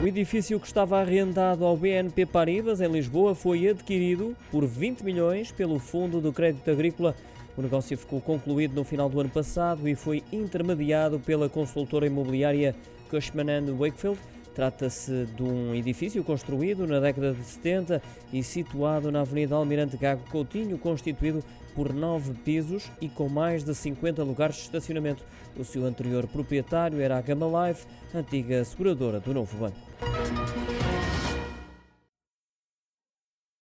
O edifício que estava arrendado ao BNP Paribas, em Lisboa, foi adquirido por 20 milhões pelo Fundo do Crédito Agrícola. O negócio ficou concluído no final do ano passado e foi intermediado pela consultora imobiliária Cushman Wakefield. Trata-se de um edifício construído na década de 70 e situado na Avenida Almirante Gago Coutinho, constituído por nove pisos e com mais de 50 lugares de estacionamento. O seu anterior proprietário era a Gama Life, antiga seguradora do Novo Banco.